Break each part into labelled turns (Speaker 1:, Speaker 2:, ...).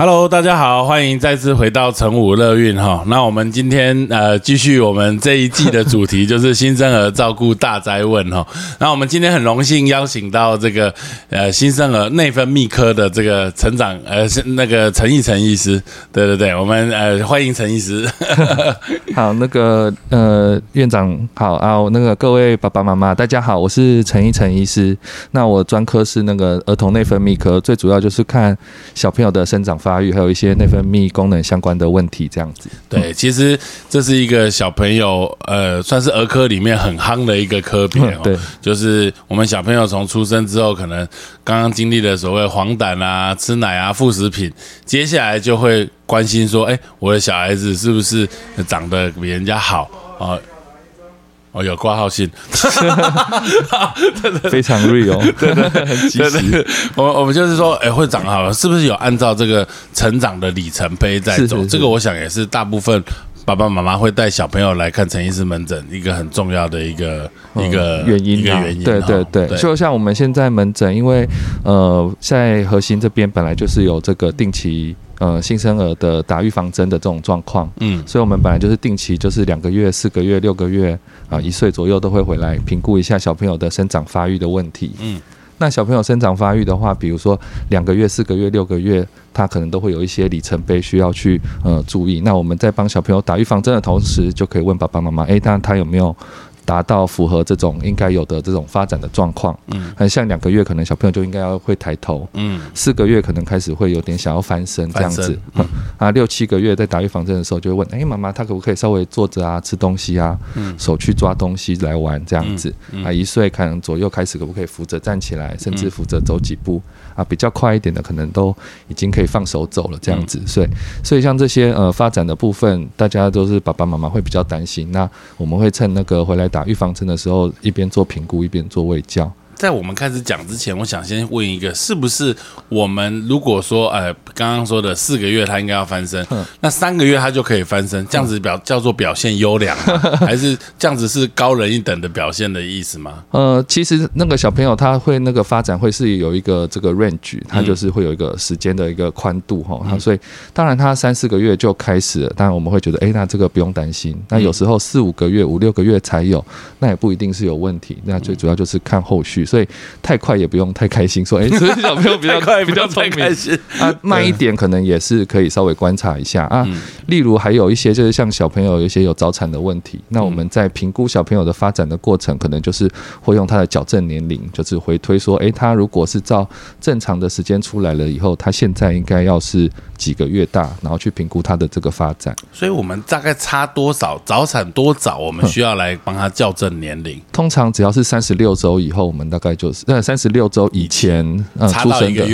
Speaker 1: Hello，大家好，欢迎再次回到成武乐运哈。那我们今天呃继续我们这一季的主题，就是新生儿照顾大灾问哈。那我们今天很荣幸邀请到这个呃新生儿内分泌科的这个成长呃是那个陈义成医师，对对对，我们呃欢迎陈医师。
Speaker 2: 好，那个呃院长好啊，那个各位爸爸妈妈大家好，我是陈义成医师。那我专科是那个儿童内分泌科，最主要就是看小朋友的生长发。发育还有一些内分泌功能相关的问题，这样子。
Speaker 1: 对，其实这是一个小朋友，呃，算是儿科里面很夯的一个科别哦。
Speaker 2: 对，
Speaker 1: 就是我们小朋友从出生之后，可能刚刚经历了所谓黄疸啊、吃奶啊、副食品，接下来就会关心说，哎，我的小孩子是不是长得比人家好啊？哦，有挂号信，
Speaker 2: 非常 real，
Speaker 1: 对对，很及时。我我们就是说，哎，会长好，是不是有按照这个成长的里程碑在走？这个我想也是大部分爸爸妈妈会带小朋友来看陈医师门诊一个很重要的一个一个
Speaker 2: 原因，
Speaker 1: 一个原因。
Speaker 2: 对对对，就像我们现在门诊，因为呃，在核心这边本来就是有这个定期。呃，新生儿的打预防针的这种状况，嗯，所以我们本来就是定期，就是两个月、四个月、六个月啊，一岁左右都会回来评估一下小朋友的生长发育的问题，嗯，那小朋友生长发育的话，比如说两个月、四个月、六个月，他可能都会有一些里程碑需要去呃注意。那我们在帮小朋友打预防针的同时，就可以问爸爸妈妈，哎，那他有没有？达到符合这种应该有的这种发展的状况，嗯，很像两个月可能小朋友就应该要会抬头，嗯，四个月可能开始会有点想要翻身这样子，啊，六七个月在打预防针的时候就会问，哎，妈妈，他可不可以稍微坐着啊，吃东西啊，手去抓东西来玩这样子，啊，一岁可能左右开始可不可以扶着站起来，甚至扶着走几步。啊，比较快一点的，可能都已经可以放手走了，这样子。所以，所以像这些呃发展的部分，大家都是爸爸妈妈会比较担心。那我们会趁那个回来打预防针的时候，一边做评估，一边做喂教。
Speaker 1: 在我们开始讲之前，我想先问一个，是不是我们如果说，呃，刚刚说的四个月他应该要翻身，那三个月他就可以翻身，这样子表叫做表现优良，还是这样子是高人一等的表现的意思吗？
Speaker 2: 呃，其实那个小朋友他会那个发展会是有一个这个 range，他就是会有一个时间的一个宽度哈，所以当然他三四个月就开始，当然我们会觉得，哎，那这个不用担心。那有时候四五个月、五六个月才有，那也不一定是有问题。那最主要就是看后续。所以太快也不用太开心，说 哎，这小朋友比较
Speaker 1: 快，比较聪明
Speaker 2: 啊，慢一点可能也是可以稍微观察一下啊。例如还有一些就是像小朋友有一些有早产的问题，那我们在评估小朋友的发展的过程，可能就是会用他的矫正年龄，就是回推说，哎，他如果是照正常的时间出来了以后，他现在应该要是几个月大，然后去评估他的这个发展。
Speaker 1: 所以我们大概差多少早产多早，我们需要来帮他校正年龄。
Speaker 2: 通常只要是三十六周以后，我们大概就是。在三十六周以前，
Speaker 1: 呃，出生的，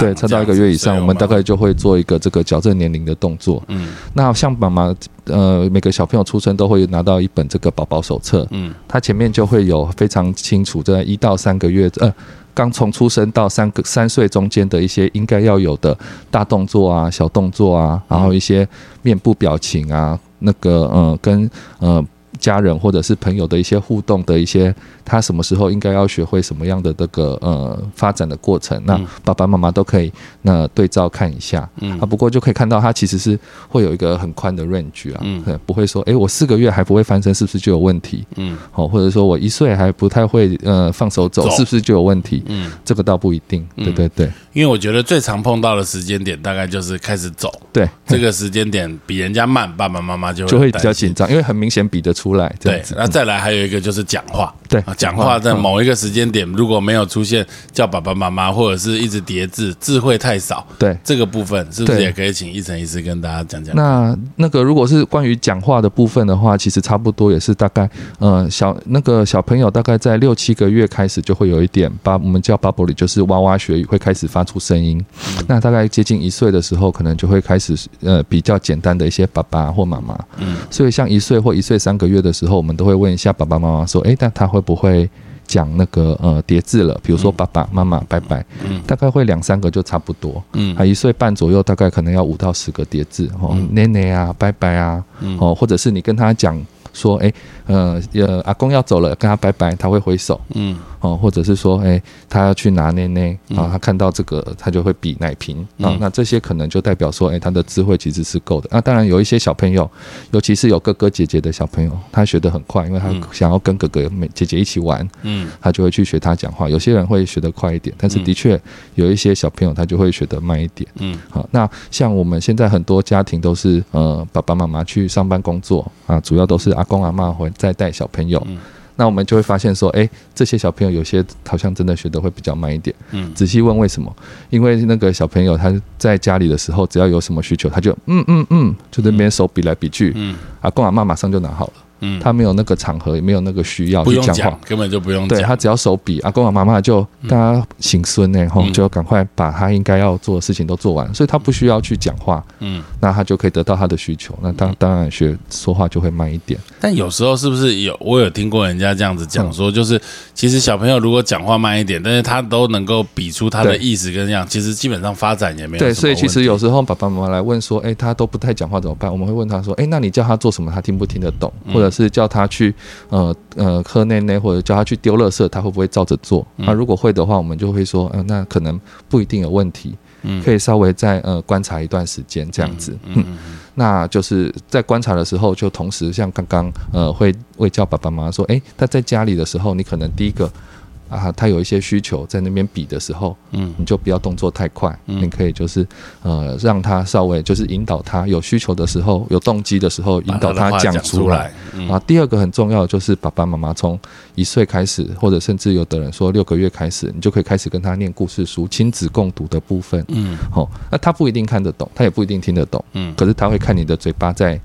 Speaker 1: 对，
Speaker 2: 差到一个月以上，我们大概就会做一个这个矫正年龄的动作。嗯，那像妈妈，呃，每个小朋友出生都会拿到一本这个宝宝手册。嗯，它前面就会有非常清楚，在一到三个月，呃，刚从出生到三个三岁中间的一些应该要有的大动作啊、小动作啊，然后一些面部表情啊，那个，呃，跟，呃。家人或者是朋友的一些互动的一些，他什么时候应该要学会什么样的这个呃发展的过程？那爸爸妈妈都可以那对照看一下，嗯。啊，不过就可以看到他其实是会有一个很宽的 range 啊，嗯，不会说哎我四个月还不会翻身是不是就有问题？嗯，好，或者说我一岁还不太会呃放手走是不是就有问题？嗯，这个倒不一定，对对对，
Speaker 1: 因为我觉得最常碰到的时间点大概就是开始走，
Speaker 2: 对，
Speaker 1: 这个时间点比人家慢，爸爸妈妈就
Speaker 2: 就会比较紧张，因为很明显比得出。出来
Speaker 1: 对，那再来还有一个就是讲话，
Speaker 2: 对，
Speaker 1: 讲话在某一个时间点如果没有出现叫爸爸妈妈或者是一直叠字，智慧太少，
Speaker 2: 对
Speaker 1: 这个部分是不是也可以请一层医师跟大家讲讲？
Speaker 2: 那那个如果是关于讲话的部分的话，其实差不多也是大概，呃，小那个小朋友大概在六七个月开始就会有一点，把我们叫 bubble 里就是娃娃学语会开始发出声音，那大概接近一岁的时候，可能就会开始呃比较简单的一些爸爸或妈妈，嗯，所以像一岁或一岁三个月。的时候，我们都会问一下爸爸妈妈说：“哎，但他会不会讲那个呃叠字了？比如说爸爸妈妈拜拜，嗯，大概会两三个就差不多，嗯，啊一岁半左右，大概可能要五到十个叠字哦，奶奶啊，拜拜啊，哦，或者是你跟他讲说：哎，呃呃，阿公要走了，跟他拜拜，他会挥手，嗯，哦，或者是说，哎，他要去拿奶奶啊，他看到这个，他就会比奶瓶啊，那这些可能就代表说，哎，他的智慧其实是够的。那当然有一些小朋友，尤其是有哥哥姐姐的小朋友，他学得很快，因为他想要跟哥哥、姐姐一起玩，嗯，他就会去学他讲话。有些人会学得快一点，但是的确有一些小朋友他就会学得慢一点，嗯，好，那像我们现在很多家庭都是，呃，爸爸妈妈去上班工作啊，主要都是阿公阿妈会再带小朋友。那我们就会发现说，哎，这些小朋友有些好像真的学的会比较慢一点。嗯，仔细问为什么？因为那个小朋友他在家里的时候，只要有什么需求，他就嗯嗯嗯，就那边手比来比去，嗯，阿公阿妈马上就拿好了。嗯，他没有那个场合，也没有那个需要去讲话，
Speaker 1: 根本就不用。
Speaker 2: 对他只要手比，阿公阿妈妈就大家行孙呢，吼，就赶快把他应该要做的事情都做完，所以他不需要去讲话。嗯，那他就可以得到他的需求。那当当然学说话就会慢一点。
Speaker 1: 但有时候是不是有？我有听过人家这样子讲说，就是其实小朋友如果讲话慢一点，但是他都能够比出他的意思跟样，其实基本上发展也没有。
Speaker 2: 对，所以其实有时候爸爸妈妈来问说，哎，他都不太讲话怎么办？我们会问他说，哎，那你叫他做什么，他听不听得懂？或者是叫他去。呃呃，喝内内或者叫他去丢垃圾，他会不会照着做？那如果会的话，我们就会说，嗯，那可能不一定有问题，嗯，可以稍微再呃观察一段时间这样子。嗯，那就是在观察的时候，就同时像刚刚呃会会叫爸爸妈妈说，哎，他在家里的时候，你可能第一个。啊，他有一些需求在那边比的时候，嗯，你就不要动作太快，你可以就是呃让他稍微就是引导他有需求的时候，有动机的时候引导他讲出来。啊，第二个很重要的就是爸爸妈妈从一岁开始，或者甚至有的人说六个月开始，你就可以开始跟他念故事书，亲子共读的部分。嗯，好，那他不一定看得懂，他也不一定听得懂，嗯，可是他会看你的嘴巴在。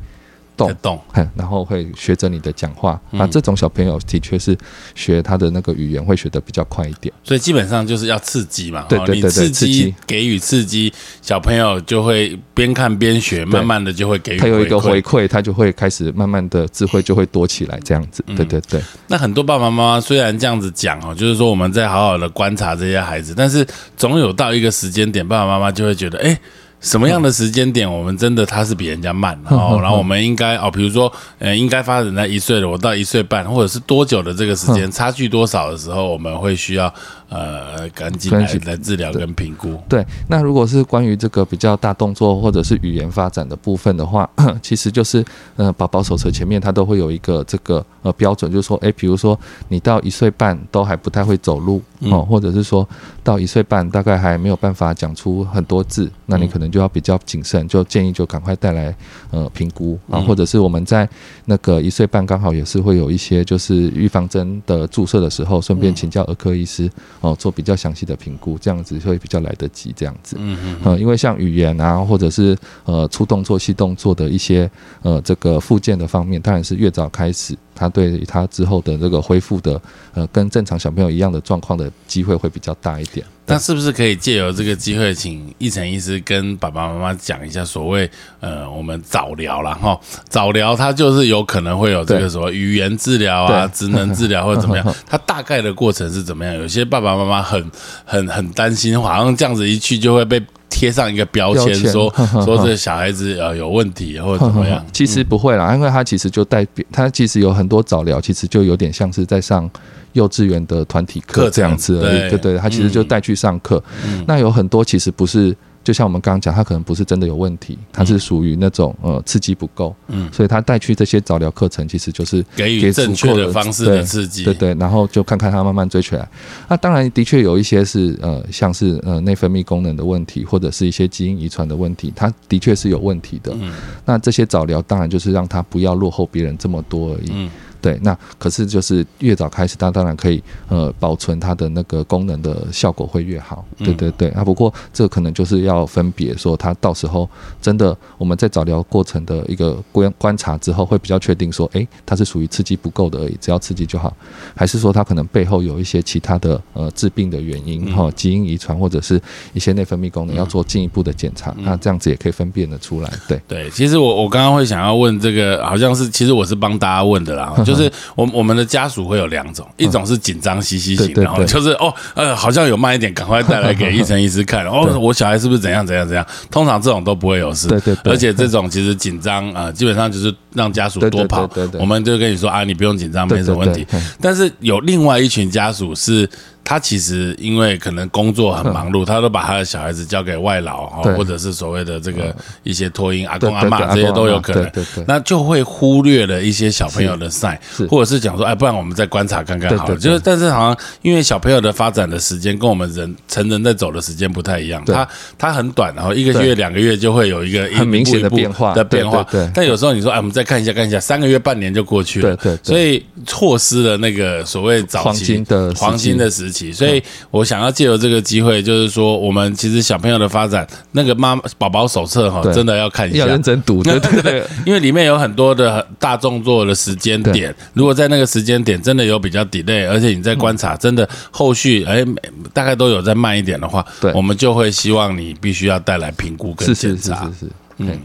Speaker 2: 动动，然后会学着你的讲话那，这种小朋友的确是学他的那个语言会学的比较快一点。
Speaker 1: 所以基本上就是要刺激嘛，
Speaker 2: 对对对，刺激
Speaker 1: 给予刺激，小朋友就会边看边学，慢慢的就会给予。
Speaker 2: 他有一个回馈，他就会开始慢慢的智慧就会多起来，这样子。对对对。
Speaker 1: 那很多爸爸妈妈虽然这样子讲哦，就是说我们在好好的观察这些孩子，但是总有到一个时间点，爸爸妈妈就会觉得，哎。什么样的时间点，我们真的他是比人家慢然后，然后我们应该哦，比如说，呃，应该发展在一岁了，我到一岁半，或者是多久的这个时间差距多少的时候，我们会需要。呃，赶紧来来治疗跟评估。
Speaker 2: 对，那如果是关于这个比较大动作或者是语言发展的部分的话，其实就是呃，宝宝手册前面它都会有一个这个呃标准，就是说，哎，比如说你到一岁半都还不太会走路哦，或者是说到一岁半大概还没有办法讲出很多字，那你可能就要比较谨慎，就建议就赶快带来呃评估啊，或者是我们在那个一岁半刚好也是会有一些就是预防针的注射的时候，顺便请教儿科医师。哦，做比较详细的评估，这样子会比较来得及。这样子，嗯嗯，呃，因为像语言啊，或者是呃粗动作、细动作的一些呃这个附件的方面，当然是越早开始。他对他之后的这个恢复的，呃，跟正常小朋友一样的状况的机会会比较大一点。
Speaker 1: 那是不是可以借由这个机会，请一晨医师跟爸爸妈妈讲一下，所谓呃，我们早疗了哈？早疗它就是有可能会有这个什么语言治疗啊、职能治疗或者怎么样？它大概的过程是怎么样？有些爸爸妈妈很很很担心，好像这样子一去就会被。贴上一个标签，说说这小孩子呃有问题或者怎么样？
Speaker 2: 其实不会啦，因为他其实就代表他其实有很多早疗，其实就有点像是在上幼稚园的团体课这样子而已。对对，他其实就带去上课。那有很多其实不是。就像我们刚刚讲，他可能不是真的有问题，他是属于那种呃刺激不够，嗯，所以他带去这些早疗课程，其实就是
Speaker 1: 给予正确的方式的刺激，
Speaker 2: 对对，然后就看看他慢慢追起来。那当然的确有一些是呃像是呃内分泌功能的问题，或者是一些基因遗传的问题，他的确是有问题的。嗯，那这些早疗当然就是让他不要落后别人这么多而已。嗯。对，那可是就是越早开始，它当然可以呃保存它的那个功能的效果会越好。对对对啊，不过这可能就是要分别说，它到时候真的我们在早疗过程的一个观观察之后，会比较确定说，哎，它是属于刺激不够的而已，只要刺激就好，还是说它可能背后有一些其他的呃致病的原因哈，基因遗传或者是一些内分泌功能要做进一步的检查，那这样子也可以分辨得出来。对
Speaker 1: 对，其实我我刚刚会想要问这个，好像是其实我是帮大家问的啦。就是我我们的家属会有两种，一种是紧张兮兮型，然后就是哦呃好像有慢一点，赶快带来给 医生医师看。哦，我小孩是不是怎样怎样怎样？通常这种都不会有事。
Speaker 2: 对对。
Speaker 1: 而且这种其实紧张啊，基本上就是让家属多跑。我们就跟你说啊，你不用紧张，没什么问题。但是有另外一群家属是。他其实因为可能工作很忙碌，他都把他的小孩子交给外劳哈，或者是所谓的这个一些托婴阿公阿妈这些都有可能，那就会忽略了一些小朋友的赛，或者是讲说，哎，不然我们再观察看看好了。就是，但是好像因为小朋友的发展的时间跟我们人成人在走的时间不太一样，他他很短，然后一个月两个月就会有一个
Speaker 2: 很明显的变化
Speaker 1: 的变化。但有时候你说，哎，我们再看一下看一下，三个月半年就过去了，
Speaker 2: 对对，
Speaker 1: 所以错失了那个所谓早期。
Speaker 2: 的
Speaker 1: 黄金的时。所以，我想要借由这个机会，就是说，我们其实小朋友的发展，那个妈宝宝手册哈，真的要看一下，
Speaker 2: 要认真读，对对对，
Speaker 1: 因为里面有很多的大动作的时间点，如果在那个时间点真的有比较 delay，而且你在观察，真的后续哎大概都有再慢一点的话，
Speaker 2: 对，
Speaker 1: 我们就会希望你必须要带来评估跟检查，
Speaker 2: 是是是是，嗯。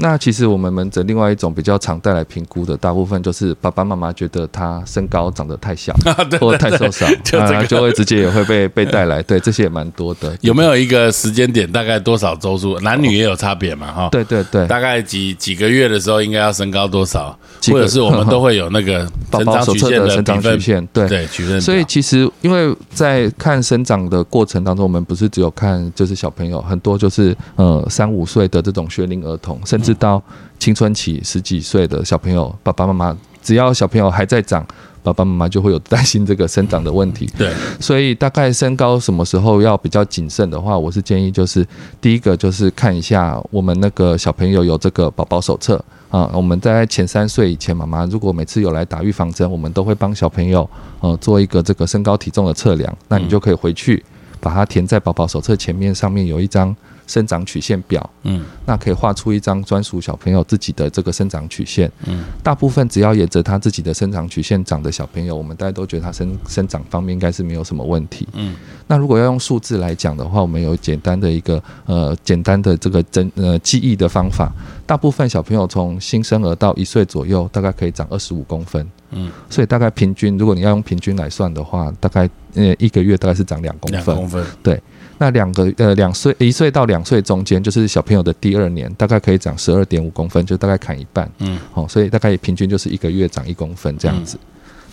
Speaker 2: 那其实我们门诊另外一种比较常带来评估的，大部分就是爸爸妈妈觉得他身高长得太小，或者太瘦小，啊，就会直接也会被被带来。对，这些也蛮多的。
Speaker 1: 有没有一个时间点？大概多少周数？男女也有差别嘛？哈。
Speaker 2: 对对对。
Speaker 1: 大概几几个月的时候应该要身高多少？或者是我们都会有那个
Speaker 2: 宝宝手册的生长曲线？对
Speaker 1: 对，曲线。
Speaker 2: 所以其实因为在看生长的过程当中，我们不是只有看就是小朋友，很多就是呃三五岁的这种学龄儿童，甚至。到青春期十几岁的小朋友，爸爸妈妈只要小朋友还在长，爸爸妈妈就会有担心这个生长的问题。
Speaker 1: 对，
Speaker 2: 所以大概身高什么时候要比较谨慎的话，我是建议就是第一个就是看一下我们那个小朋友有这个宝宝手册啊，我们在前三岁以前，妈妈如果每次有来打预防针，我们都会帮小朋友呃做一个这个身高体重的测量，那你就可以回去把它填在宝宝手册前面，上面有一张。生长曲线表，嗯，那可以画出一张专属小朋友自己的这个生长曲线，嗯，大部分只要沿着他自己的生长曲线长的小朋友，我们大家都觉得他生生长方面应该是没有什么问题，嗯，那如果要用数字来讲的话，我们有简单的一个呃简单的这个真呃记忆的方法，大部分小朋友从新生儿到一岁左右，大概可以长二十五公分，嗯，所以大概平均，如果你要用平均来算的话，大概呃一个月大概是长两公分，两
Speaker 1: 公分，
Speaker 2: 对。那两个呃两岁一岁到两岁中间就是小朋友的第二年，大概可以长十二点五公分，就大概砍一半。嗯，好，所以大概平均就是一个月长一公分这样子。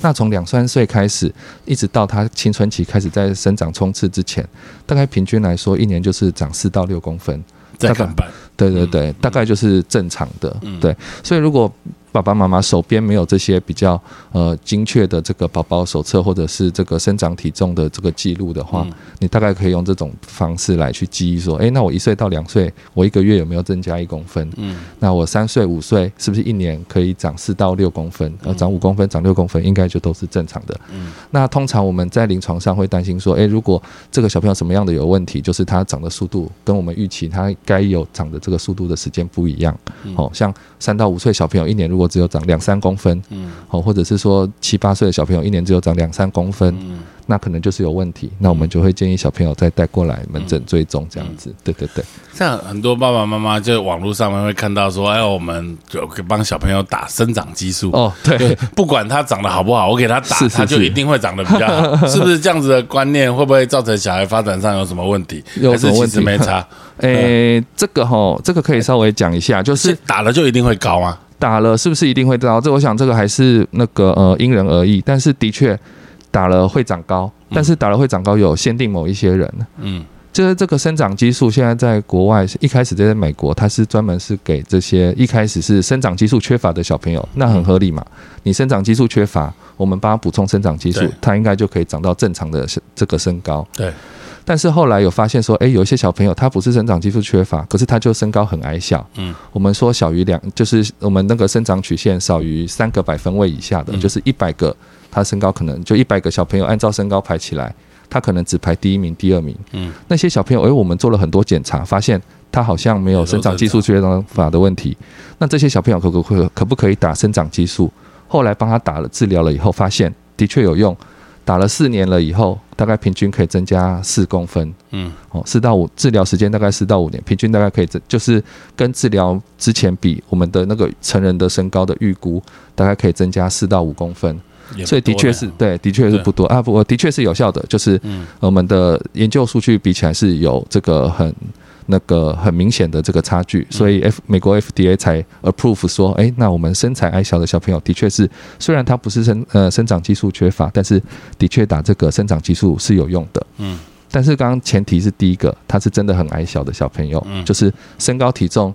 Speaker 2: 那从两三岁开始，一直到他青春期开始在生长冲刺之前，大概平均来说一年就是长四到六公分，
Speaker 1: 再砍半。
Speaker 2: 对对对，大概就是正常的。对，所以如果爸爸妈妈手边没有这些比较呃精确的这个宝宝手册或者是这个生长体重的这个记录的话，你大概可以用这种方式来去记忆说，哎，那我一岁到两岁，我一个月有没有增加一公分？嗯，那我三岁五岁是不是一年可以长四到六公分？呃，长五公分、长六公分，应该就都是正常的。嗯，那通常我们在临床上会担心说，哎，如果这个小朋友什么样的有问题，就是他长的速度跟我们预期他该有长的这个速度的时间不一样。哦，像三到五岁小朋友一年如果只有长两三公分，嗯，哦，或者是说七八岁的小朋友一年只有长两三公分，嗯，那可能就是有问题，那我们就会建议小朋友再带过来门诊追踪这样子，对对对。
Speaker 1: 像很多爸爸妈妈就网络上面会看到说，哎，我们就帮小朋友打生长激素，
Speaker 2: 哦，对，
Speaker 1: 不管他长得好不好，我给他打，他就一定会长得比较好，是不是这样子的观念？会不会造成小孩发展上有什么问题？
Speaker 2: 有什么问
Speaker 1: 题？没差。
Speaker 2: 诶，这个哈，这个可以稍微讲一下，就是
Speaker 1: 打了就一定会高吗？
Speaker 2: 打了是不是一定会高？这我想这个还是那个呃因人而异，但是的确打了会长高，但是打了会长高有限定某一些人。嗯，就是这个生长激素现在在国外一开始在美国，它是专门是给这些一开始是生长激素缺乏的小朋友，那很合理嘛？你生长激素缺乏，我们帮他补充生长激素，他应该就可以长到正常的这个身高。
Speaker 1: 对。
Speaker 2: 但是后来有发现说，哎，有一些小朋友他不是生长激素缺乏，可是他就身高很矮小。嗯，我们说小于两，就是我们那个生长曲线少于三个百分位以下的，就是一百个，他身高可能就一百个小朋友按照身高排起来，他可能只排第一名、第二名。嗯，那些小朋友，哎，我们做了很多检查，发现他好像没有生长激素缺乏的问题。那这些小朋友可可可可不可以打生长激素？后来帮他打了治疗了以后，发现的确有用。打了四年了以后，大概平均可以增加四公分。嗯，哦，四到五治疗时间大概四到五年，平均大概可以增，就是跟治疗之前比，我们的那个成人的身高的预估大概可以增加四到五公分。所以的确是对，的确是不多。啊，不过的确是有效的，就是我们的研究数据比起来是有这个很那个很明显的这个差距，所以 F 美国 FDA 才 approve 说，哎，那我们身材矮小的小朋友的确是，虽然他不是生呃生长激素缺乏，但是的确打这个生长激素是有用的。
Speaker 1: 嗯。
Speaker 2: 但是刚刚前提是第一个，他是真的很矮小的小朋友，
Speaker 1: 嗯。
Speaker 2: 就是身高体重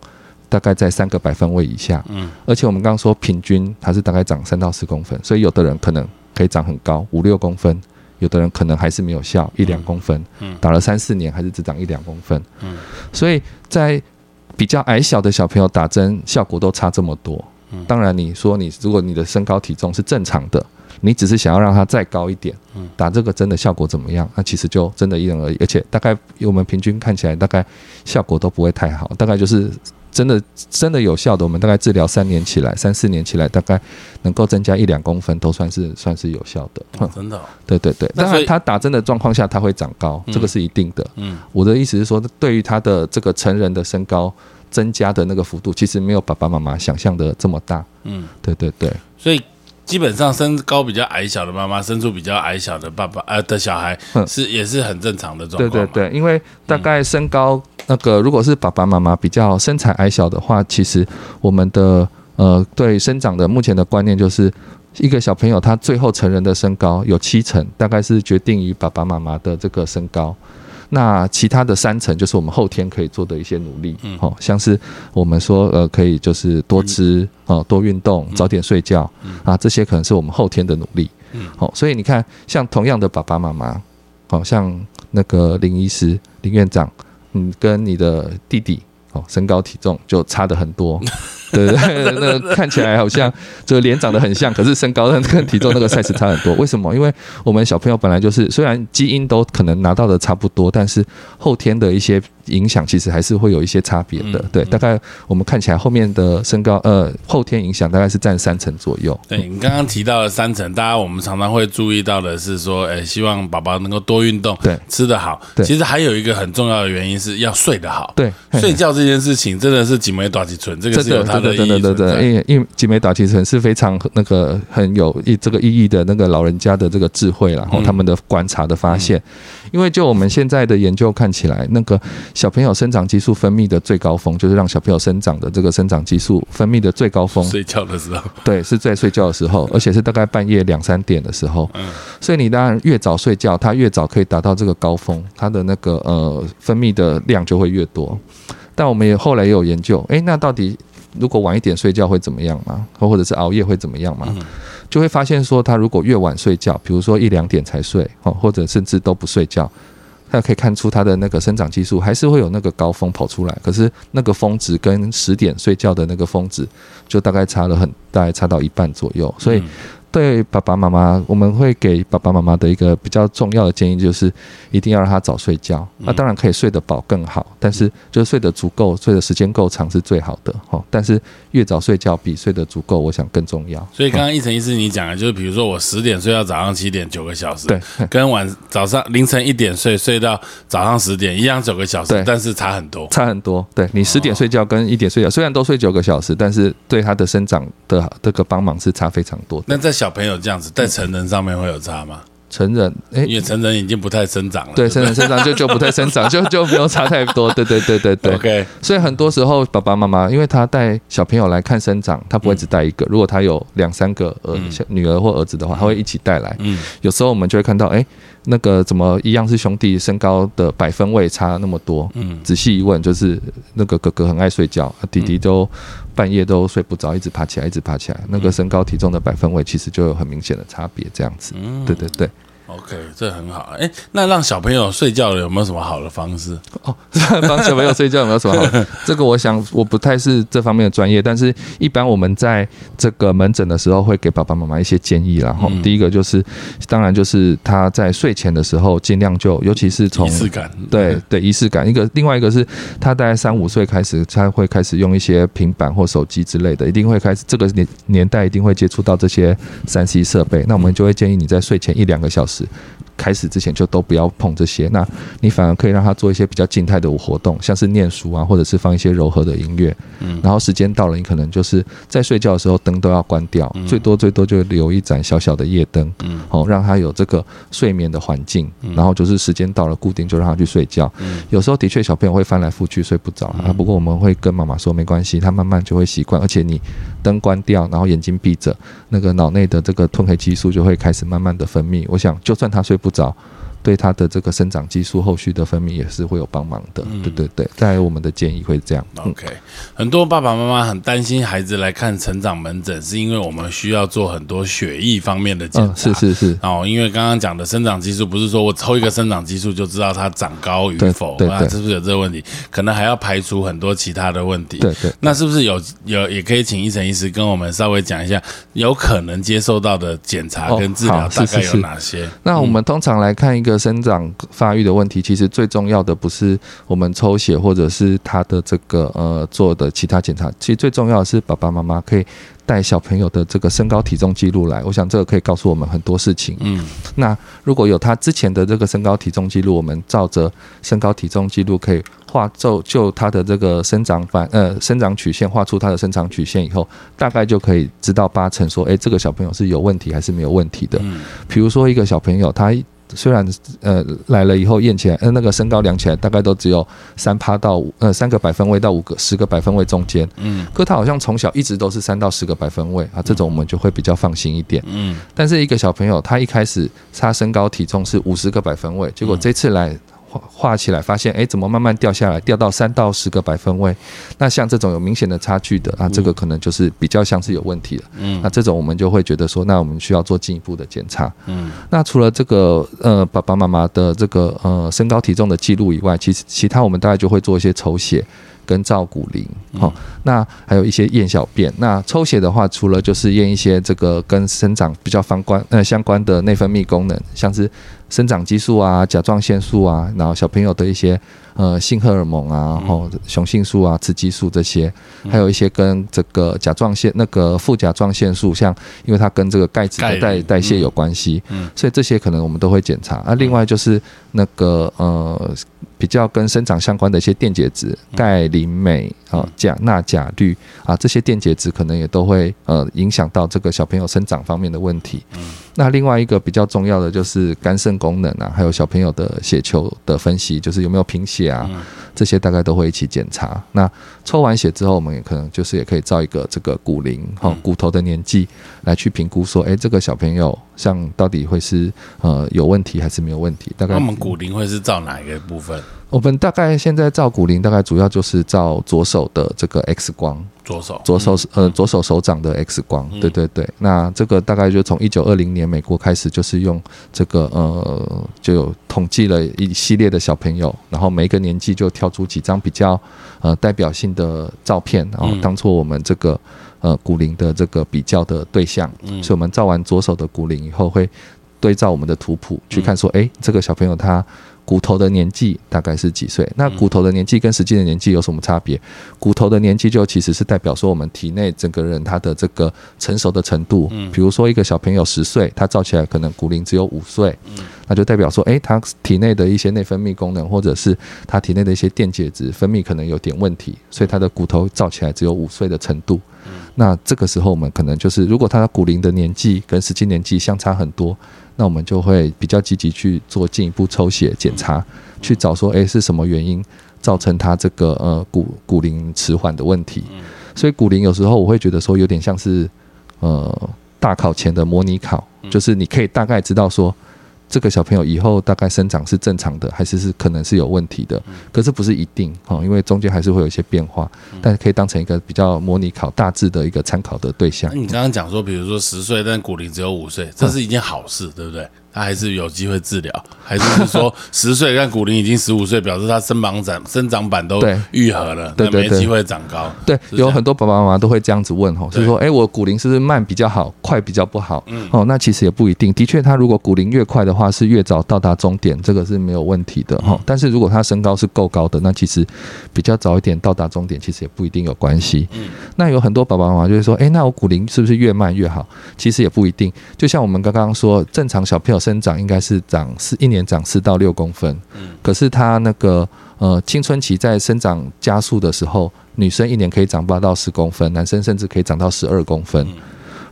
Speaker 2: 大概在三个百分位以下，
Speaker 1: 嗯。
Speaker 2: 而且我们刚刚说平均它是大概长三到四公分，所以有的人可能可以长很高，五六公分，有的人可能还是没有效，一两公分，
Speaker 1: 嗯。
Speaker 2: 打了三四年还是只长一两公分，
Speaker 1: 嗯。
Speaker 2: 所以在比较矮小的小朋友打针效果都差这么多。
Speaker 1: 嗯。
Speaker 2: 当然，你说你如果你的身高体重是正常的，你只是想要让它再高一点，
Speaker 1: 嗯。
Speaker 2: 打这个针的效果怎么样？那其实就真的因人而异，而且大概我们平均看起来大概效果都不会太好，大概就是真的真的有效的，我们大概治疗三年起来，三四年起来，大概能够增加一两公分，都算是算是有效的。哼
Speaker 1: 真的哦。
Speaker 2: 对对对，当然
Speaker 1: 那所以
Speaker 2: 它打针的状况下他会长高，
Speaker 1: 嗯。
Speaker 2: 这个是一定的。
Speaker 1: 嗯。
Speaker 2: 我的意思是说，对于他的这个成人的身高增加的那个幅度，其实没有爸爸妈妈想象的这么大。
Speaker 1: 嗯，
Speaker 2: 对对对，
Speaker 1: 所以基本上身高比较矮小的妈妈，生出比较矮小的爸爸呃的小孩
Speaker 2: 嗯
Speaker 1: 是也是很正常的状
Speaker 2: 对
Speaker 1: 况对。
Speaker 2: 对对，因为大概身高那个，如果是爸爸妈妈比较身材矮小的话，其实我们的呃对生长的目前的观念就是。一个小朋友他最后成人的身高有七成，大概是决定于爸爸妈妈的这个身高。那其他的三层就是我们后天可以做的一些努力，
Speaker 1: 嗯。
Speaker 2: 哦，像是我们说呃可以就是多吃哦，多运动，早点睡觉啊，这些可能是我们后天的努力。
Speaker 1: 嗯。
Speaker 2: 好、所以你看，像同样的爸爸妈妈，好、像那个林医师、林院长，嗯，跟你的弟弟，哦，身高体重就差的很多，对对，那个看起来好像就脸长得很像，可是身高跟体重那个 size 差很多。为什么？因为我们小朋友本来就是，虽然基因都可能拿到的差不多，但是后天的一些影响其实还是会有一些差别的。对，大概我们看起来后面的身高，呃，后天影响大概是占三成左右。
Speaker 1: 对你刚刚提到的三成，大家我们常常会注意到的是说，哎，希望宝宝能够多运动，
Speaker 2: 对
Speaker 1: 吃得好。
Speaker 2: 对
Speaker 1: 其实还有一个很重要的原因是要睡得好。
Speaker 2: 对，
Speaker 1: 睡觉这件事情真的是几枚短几寸，这个，是有它
Speaker 2: 真的，
Speaker 1: 意义
Speaker 2: 真的，真的，因为因为吉美打其实是非常那个很有意这个意义的那个老人家的这个智慧啦，然后
Speaker 1: 嗯
Speaker 2: 他们的观察的发现，因为就我们现在的研究看起来，那个小朋友生长激素分泌的最高峰，就是让小朋友生长的这个生长激素分泌的最高峰，
Speaker 1: 睡觉的时候，
Speaker 2: 对，是在睡觉的时候，而且是大概半夜两三点的时候。
Speaker 1: 嗯
Speaker 2: 所以你当然越早睡觉，它越早可以达到这个高峰，它的那个呃分泌的量就会越多。但我们也后来也有研究，诶，那到底如果晚一点睡觉会怎么样吗？或或者是熬夜会怎么样吗？
Speaker 1: 嗯
Speaker 2: 就会发现说，他如果越晚睡觉，比如说一两点才睡，哦，或者甚至都不睡觉，他可以看出他的那个生长激素还是会有那个高峰跑出来，可是那个峰值跟十点睡觉的那个峰值就大概差了很，大概差到一半左右，所以
Speaker 1: 嗯
Speaker 2: 对爸爸妈妈，我们会给爸爸妈妈的一个比较重要的建议就是，一定要让他早睡觉。那当然可以睡得饱更好，但是就是睡得足够，睡的时间够长是最好的哦。但是越早睡觉比睡得足够，我想更重要。
Speaker 1: 所以刚刚一层医师你讲的，就是比如说我十点睡到早上七点，九个小时，
Speaker 2: 对，
Speaker 1: 跟晚早上凌晨一点睡睡到早上十点一样九个小时
Speaker 2: 对，
Speaker 1: 但是差很多。
Speaker 2: 差很多。对你十点睡觉跟一点睡觉，虽然都睡九个小时，但是对他的生长的这个帮忙是差非常多的。
Speaker 1: 那在小朋友这样子，在成人上面会有差吗？
Speaker 2: 成人，哎、
Speaker 1: 因为成人已经不太生长了。
Speaker 2: 对，
Speaker 1: 不
Speaker 2: 成人生长就就不太生长，就就没有差太多。对对对对对。
Speaker 1: OK，
Speaker 2: 所以很多时候，爸爸妈妈因为他带小朋友来看生长，他不会只带一个。如果他有两三个儿
Speaker 1: 嗯
Speaker 2: 女儿或儿子的话，他会一起带来。
Speaker 1: 嗯
Speaker 2: 有时候我们就会看到，哎，那个怎么一样是兄弟，身高的百分位差那么多？
Speaker 1: 嗯
Speaker 2: 仔细一问，就是那个哥哥很爱睡觉，啊弟弟都半夜都睡不着，一直爬起来，一直爬起来。那个身高体重的百分位其实就有很明显的差别，这样子。
Speaker 1: 嗯
Speaker 2: 对对对。
Speaker 1: ，OK，这很好。哎，那让小朋友睡觉有没有什么好的方式？
Speaker 2: 哦，让小朋友睡觉有没有什么好？这个我想我不太是这方面的专业，但是一般我们在这个门诊的时候会给爸爸妈妈一些建议啦。哈、
Speaker 1: 嗯
Speaker 2: 第一个就是，当然就是他在睡前的时候尽量就，尤其是从
Speaker 1: 仪式感。
Speaker 2: 对对仪式感。一个另外一个是他大概三五岁开始，他会开始用一些平板或手机之类的，一定会开始这个年年代一定会接触到这些三 C 设备。那我们就会建议你在睡前一两个小时。开始之前就都不要碰这些。那你反而可以让他做一些比较静态的活动，像是念书啊，或者是放一些柔和的音乐。嗯，然后时间到了，你可能就是在睡觉的时候灯都要关掉，最多最多就留一盏小小的夜灯。嗯，哦，让他有这个睡眠的环境。然后就是时间到了固定就让他去睡觉。嗯，有时候的确小朋友会翻来覆去睡不着啊，不过我们会跟妈妈说没关系，他慢慢就会习惯，而且你灯关掉，然后眼睛闭着，那个脑内的这个褪黑激素就会开始慢慢的分泌。我想就算他睡不着。对他的这个生长激素后续的分泌也是会有帮忙的，对对对，在我们的建议会这样。
Speaker 1: OK，很多爸爸妈妈很担心孩子来看成长门诊，是因为我们需要做很多血液方面的检
Speaker 2: 查。是是是。
Speaker 1: 哦，因为刚刚讲的生长激素不是说我抽一个生长激素就知道它长高与否啊，是不是有这个问题？可能还要排除很多其他的问题。
Speaker 2: 对对。
Speaker 1: 那是不是有有也可以请医生医师跟我们稍微讲一下，有可能接受到的检查跟治疗大概有哪些？
Speaker 2: 那我们通常来看一个。生长发育的问题，其实最重要的不是我们抽血，或者是他的这个呃做的其他检查，其实最重要的是爸爸妈妈可以带小朋友的这个身高体重记录来。我想这个可以告诉我们很多事情。嗯，那如果有他之前的这个身高体重记录，我们照着身高体重记录可以画就就他的这个生长反呃生长曲线画出他的生长曲线以后，大概就可以知道八成说，哎，这个小朋友是有问题还是没有问题的。嗯，比如说一个小朋友他。虽然呃来了以后验起来，呃那个身高量起来大概都只有三趴到五呃三个百分位到五个十个百分位中间，嗯，可他好像从小一直都是三到十个百分位啊，这种我们就会比较放心一点，嗯，但是一个小朋友他一开始他身高体重是五十个百分位，结果这次来。画起来发现，哎，怎么慢慢掉下来，掉到三到十个百分位？那像这种有明显的差距的啊，这个可能就是比较像是有问题了。嗯，那这种我们就会觉得说，那我们需要做进一步的检查。嗯，那除了这个呃爸爸妈妈的这个呃身高体重的记录以外，其实其他我们大概就会做一些抽血。跟照骨龄，好，那还有一些验小便。那抽血的话，除了就是验一些这个跟生长比较相关呃相关的内分泌功能，像是生长激素啊、甲状腺素啊，然后小朋友的一些呃性荷尔蒙啊，然后雄性素啊、雌激素这些，还有一些跟这个甲状腺那个副甲状腺素，像因为它跟这个钙质的代代谢有关系，嗯，所以这些可能我们都会检查。啊，另外就是那个呃。比较跟生长相关的一些电解质，钙、磷、镁啊、钾、钠、钾、氯啊，这些电解质可能也都会呃影响到这个小朋友生长方面的问题。嗯，那另外一个比较重要的就是肝肾功能啊，还有小朋友的血球的分析，就是有没有贫血啊，这些大概都会一起检查。那抽完血之后，我们也可能就是也可以照一个这个骨龄哈，骨头的年纪来去评估说，哎，这个小朋友像到底会是呃有问题还是没有问题？大概
Speaker 1: 我们骨龄会是照哪一个部分？
Speaker 2: 我们大概现在照骨龄，大概主要就是照左手的这个 X 光，
Speaker 1: 左手
Speaker 2: 左手呃左手手掌的 X 光，对对对。那这个大概就从一九二零年美国开始，就是用这个呃就有统计了一系列的小朋友，然后每一个年纪就挑出几张比较呃代表性的照片，然后当做我们这个呃骨龄的这个比较的对象。所以我们照完左手的骨龄以后，会对照我们的图谱去看，说哎这个小朋友他。骨头的年纪大概是几岁？那骨头的年纪跟实际的年纪有什么差别？骨头的年纪就其实是代表说我们体内整个人他的这个成熟的程度。嗯，比如说一个小朋友十岁，他照起来可能骨龄只有五岁，嗯，那就代表说，诶，他体内的一些内分泌功能或者是他体内的一些电解质分泌可能有点问题，所以他的骨头照起来只有五岁的程度。嗯，那这个时候我们可能就是，如果他的骨龄的年纪跟实际年纪相差很多。那我们就会比较积极去做进一步抽血检查，去找说，诶是什么原因造成他这个呃骨骨龄迟缓的问题？所以骨龄有时候我会觉得说，有点像是呃大考前的模拟考，就是你可以大概知道说。这个小朋友以后大概生长是正常的，还是是可能是有问题的？可是不是一定哈，因为中间还是会有一些变化，但是可以当成一个比较模拟考大致的一个参考的对象。
Speaker 1: 你刚刚讲说，比如说十岁，但骨龄只有五岁，这是一件好事，对不对？他还是有机会治疗，还是说 十岁但骨龄已经十五岁，表示他生长板生长板都愈合了，对没机会长高。
Speaker 2: 对，有很多爸爸妈妈都会这样子问吼，就是说，哎，我骨龄是不是慢比较好，快比较不好？嗯，哦，那其实也不一定。的确，他如果骨龄越快的话，是越早到达终点，这个是没有问题的哈。但是如果他身高是够高的，那其实比较早一点到达终点，其实也不一定有关系。嗯，那有很多爸爸妈妈就会说，哎，那我骨龄是不是越慢越好？其实也不一定。就像我们刚刚说，正常小朋友。生长应该是长四一年长四到六公分，嗯，可是它那个呃青春期在生长加速的时候，女生一年可以长八到十公分，男生甚至可以长到十二公分。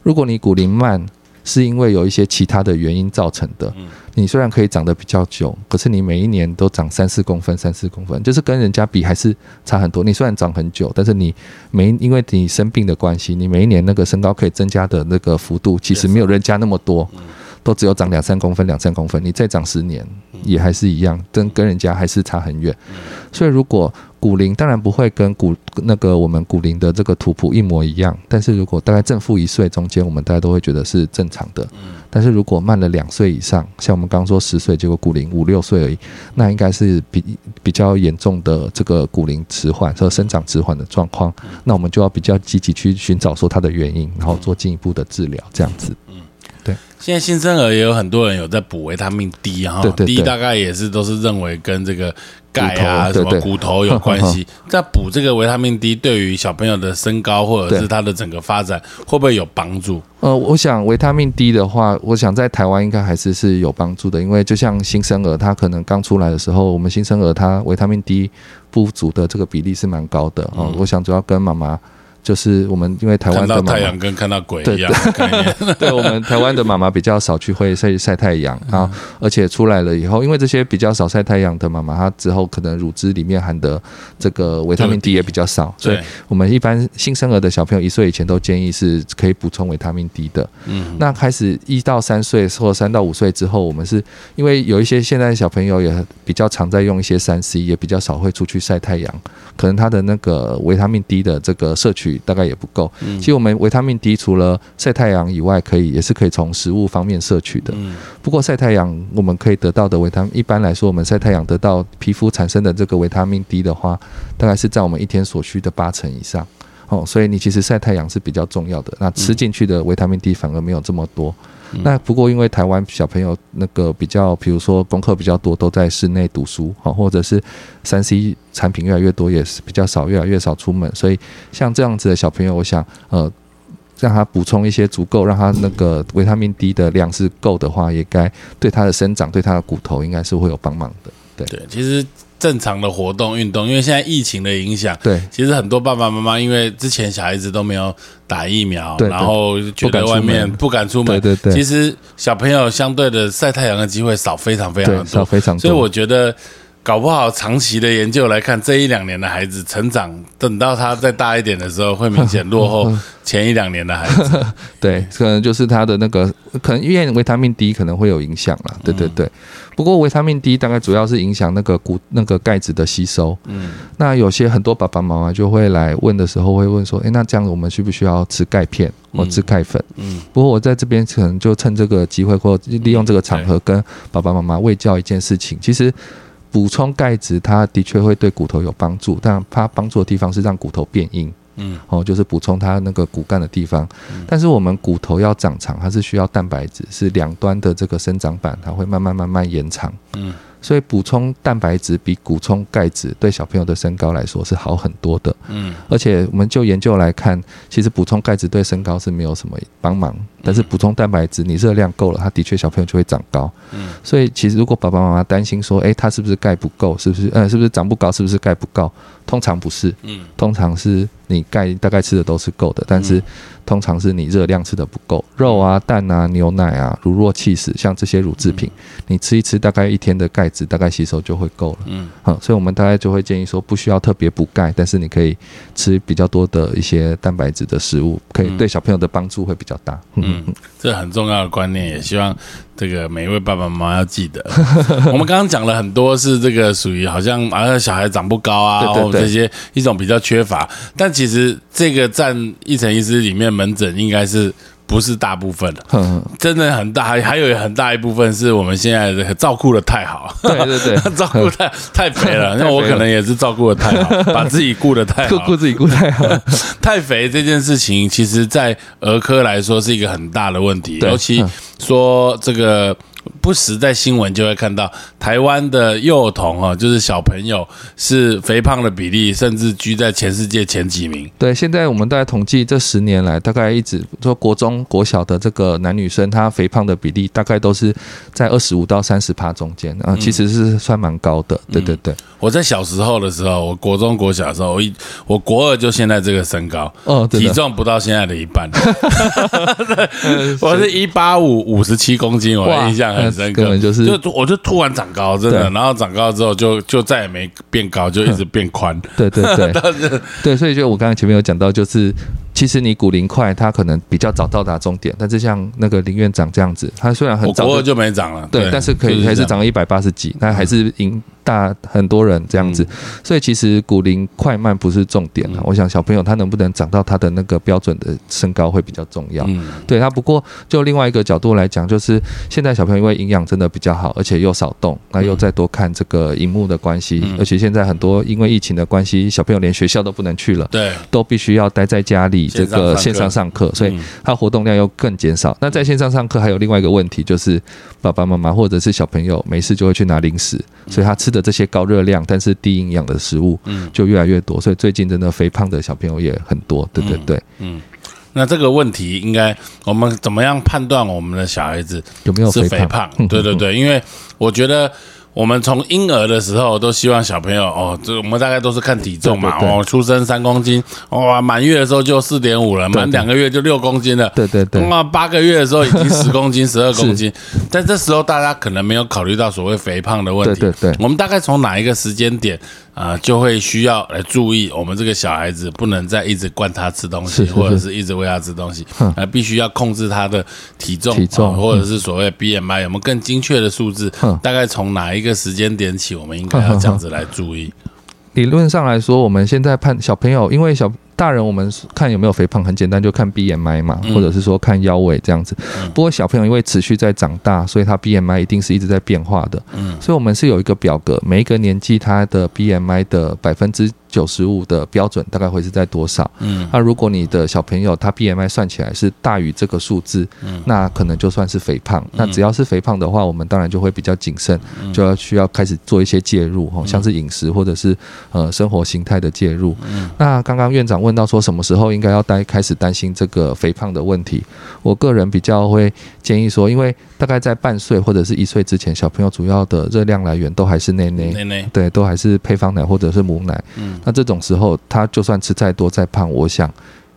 Speaker 2: 如果你骨龄慢，是因为有一些其他的原因造成的。你虽然可以长得比较久，可是你每一年都长三四公分，三四公分，就是跟人家比还是差很多。你虽然长很久，但是你每因为你生病的关系，你每一年那个身高可以增加的那个幅度，其实没有人家那么多，都只有长两三公分，两三公分。你再长十年，也还是一样，跟跟人家还是差很远。所以如果骨龄当然不会跟骨那个我们骨龄的这个图谱一模一样，但是如果大概正负一岁中间，我们大家都会觉得是正常的。嗯。但是如果慢了两岁以上，像我们刚刚说十岁，结果骨龄五六岁而已，那应该是比比较严重的这个骨龄迟缓和生长迟缓的状况。那我们就要比较积极去寻找说它的原因，然后做进一步的治疗，这样子。嗯。对。
Speaker 1: 现在新生儿也有很多人有在补维他命 D 哈，D 大概也是都是认为跟这个。钙啊，什么骨头有关系？在补这个维他命 D，对于小朋友的身高或者是他的整个发展，会不会有帮助？
Speaker 2: 呃，我想维他命 D 的话，我想在台湾应该还是是有帮助的，因为就像新生儿，他可能刚出来的时候，我们新生儿他维他命 D 不足的这个比例是蛮高的哦。我想主要跟妈妈。就是我们因为台湾的
Speaker 1: 太阳跟看到鬼一样，
Speaker 2: 对，我们台湾的妈妈比较少去会晒晒太阳啊，而且出来了以后，因为这些比较少晒太阳的妈妈，她之后可能乳汁里面含的这个维他命 D 也比较少，所以我们一般新生儿的小朋友一岁以前都建议是可以补充维他命 D 的。嗯，那开始一到三岁或三到五岁之后，我们是因为有一些现在小朋友也比较常在用一些三 C，也比较少会出去晒太阳，可能他的那个维他命 D 的这个摄取。大概也不够。其实我们维他命 D 除了晒太阳以外，可以也是可以从食物方面摄取的。不过晒太阳我们可以得到的维他，一般来说我们晒太阳得到皮肤产生的这个维他命 D 的话，大概是在我们一天所需的八成以上。哦，所以你其实晒太阳是比较重要的。那吃进去的维他命 D 反而没有这么多。那不过因为台湾小朋友那个比较，比如说功课比较多，都在室内读书，好，或者是三 C 产品越来越多，也是比较少，越来越少出门，所以像这样子的小朋友，我想呃，让他补充一些足够，让他那个维他命 D 的量是够的话，也该对他的生长，对他的骨头应该是会有帮忙的。对
Speaker 1: 对，其实。正常的活动运动，因为现在疫情的影响，
Speaker 2: 对，
Speaker 1: 其实很多爸爸妈妈因为之前小孩子都没有打疫苗，对然后觉得外面不敢出门，
Speaker 2: 对对对，
Speaker 1: 其实小朋友相对的晒太阳的机会少，非常非常多，
Speaker 2: 少非常多，
Speaker 1: 所以我觉得。搞不好长期的研究来看，这一两年的孩子成长，等到他再大一点的时候，会明显落后前一两年的孩子。
Speaker 2: 对，可能就是他的那个，可能因为维他命 D 可能会有影响了。对对对。不过维他命 D 大概主要是影响那个骨那个钙质的吸收。嗯。那有些很多爸爸妈妈就会来问的时候，会问说：“哎，那这样我们需不需要吃钙片或吃钙粉？”嗯。不过我在这边可能就趁这个机会或利用这个场合，跟爸爸妈妈喂教一件事情，其实。补充钙质，它的确会对骨头有帮助，但它帮助的地方是让骨头变硬。嗯，哦，就是补充它那个骨干的地方。但是我们骨头要长长，它是需要蛋白质，是两端的这个生长板，它会慢慢慢慢延长。嗯。所以补充蛋白质比补充钙质对小朋友的身高来说是好很多的。嗯，而且我们就研究来看，其实补充钙质对身高是没有什么帮忙，但是补充蛋白质，你热量够了，它的确小朋友就会长高。嗯，所以其实如果爸爸妈妈担心说，哎，他是不是钙不够？是不是？呃，是不是长不高？是不是钙不够？通常不是。嗯，通常是你钙大概吃的都是够的，但是。通常是你热量吃的不够，肉啊、蛋啊、牛奶啊、乳酪、气死，像这些乳制品，你吃一吃，大概一天的钙质大概吸收就会够了。嗯，好，所以我们大概就会建议说，不需要特别补钙，但是你可以吃比较多的一些蛋白质的食物，可以对小朋友的帮助会比较大。
Speaker 1: 嗯，这很重要的观念，也希望。这个每一位爸爸妈妈要记得，我们刚刚讲了很多是这个属于好像啊小孩长不高啊，然后这些一种比较缺乏，但其实这个占一层医师里面门诊应该是。不是大部分的，真的很大，还还有很大一部分是我们现在这个照顾的太好，
Speaker 2: 对对对，
Speaker 1: 照顾太 太肥了，那我可能也是照顾的太好，把自己顾的太好，
Speaker 2: 顾自己顾太好，
Speaker 1: 太肥这件事情，其实在儿科来说是一个很大的问题，尤其说这个不时在新闻就会看到台湾的幼童哦，就是小朋友是肥胖的比例，甚至居在全世界前几名。
Speaker 2: 对，现在我们大概统计这十年来，大概一直说国中国小的这个男女生，他肥胖的比例大概都是在二十五到三十趴中间啊，其实是算蛮高的。对对对，
Speaker 1: 我在小时候的时候，我国中国小的时候，我一我国二就现在这个身高，
Speaker 2: 哦，
Speaker 1: 体重不到现在的一半。我是一八五五十七公斤，我印象很深刻，
Speaker 2: 就是
Speaker 1: 就我就突然长高，真的，然后长高之后就就再也没变高，就一直变宽。
Speaker 2: 对对对，对，所以就我刚刚前面有讲到，就是其实你骨龄快，他可能比较早到达终点，但是像那个林院长这样子，他虽然很早
Speaker 1: 就没长了，
Speaker 2: 对，但是可以还是长了一百八十几，那还是赢。大很多人这样子，所以其实骨龄快慢不是重点啊。我想小朋友他能不能长到他的那个标准的身高会比较重要。嗯，对他。不过就另外一个角度来讲，就是现在小朋友因为营养真的比较好，而且又少动，那又再多看这个荧幕的关系，而且现在很多因为疫情的关系，小朋友连学校都不能去了，
Speaker 1: 对，
Speaker 2: 都必须要待在家里这个线上上课，所以他活动量又更减少。那在线上上课还有另外一个问题，就是爸爸妈妈或者是小朋友没事就会去拿零食，所以他吃的。这些高热量但是低营养的食物，嗯，就越来越多，所以最近真的肥胖的小朋友也很多，对对对，
Speaker 1: 嗯，那这个问题应该我们怎么样判断我们的小孩子
Speaker 2: 有没有
Speaker 1: 是肥胖？对对对，因为我觉得。我们从婴儿的时候都希望小朋友哦，这我们大概都是看体重嘛，哦，出生三公斤，哇，满月的时候就四点五了，满两个月就六公斤了，
Speaker 2: 对对对，
Speaker 1: 哇，八个月的时候已经 十公斤、十二公斤，但这时候大家可能没有考虑到所谓肥胖的问
Speaker 2: 题，对对对，
Speaker 1: 我们大概从哪一个时间点？啊，就会需要来注意，我们这个小孩子不能再一直灌他吃东西，或者是一直喂他吃东西，啊，必须要控制他的体重，
Speaker 2: 体重，
Speaker 1: 或者是所谓 BMI，有没有更精确的数字？大概从哪一个时间点起，我们应该要这样子来注意？
Speaker 2: 理论上来说，我们现在判小朋友，因为小。大人我们看有没有肥胖很简单，就看 BMI 嘛，或者是说看腰围这样子。不过小朋友因为持续在长大，所以他 BMI 一定是一直在变化的。嗯，所以我们是有一个表格，每一个年纪他的 BMI 的百分之九十五的标准大概会是在多少？嗯，那如果你的小朋友他 BMI 算起来是大于这个数字，嗯，那可能就算是肥胖。那只要是肥胖的话，我们当然就会比较谨慎，就要需要开始做一些介入哈，像是饮食或者是呃生活形态的介入。嗯，那刚刚院长问。问到说什么时候应该要担开始担心这个肥胖的问题？我个人比较会建议说，因为大概在半岁或者是一岁之前，小朋友主要的热量来源都还是奶奶，
Speaker 1: 奶奶
Speaker 2: 对，都还是配方奶或者是母奶。嗯，那这种时候，他就算吃再多再胖，我想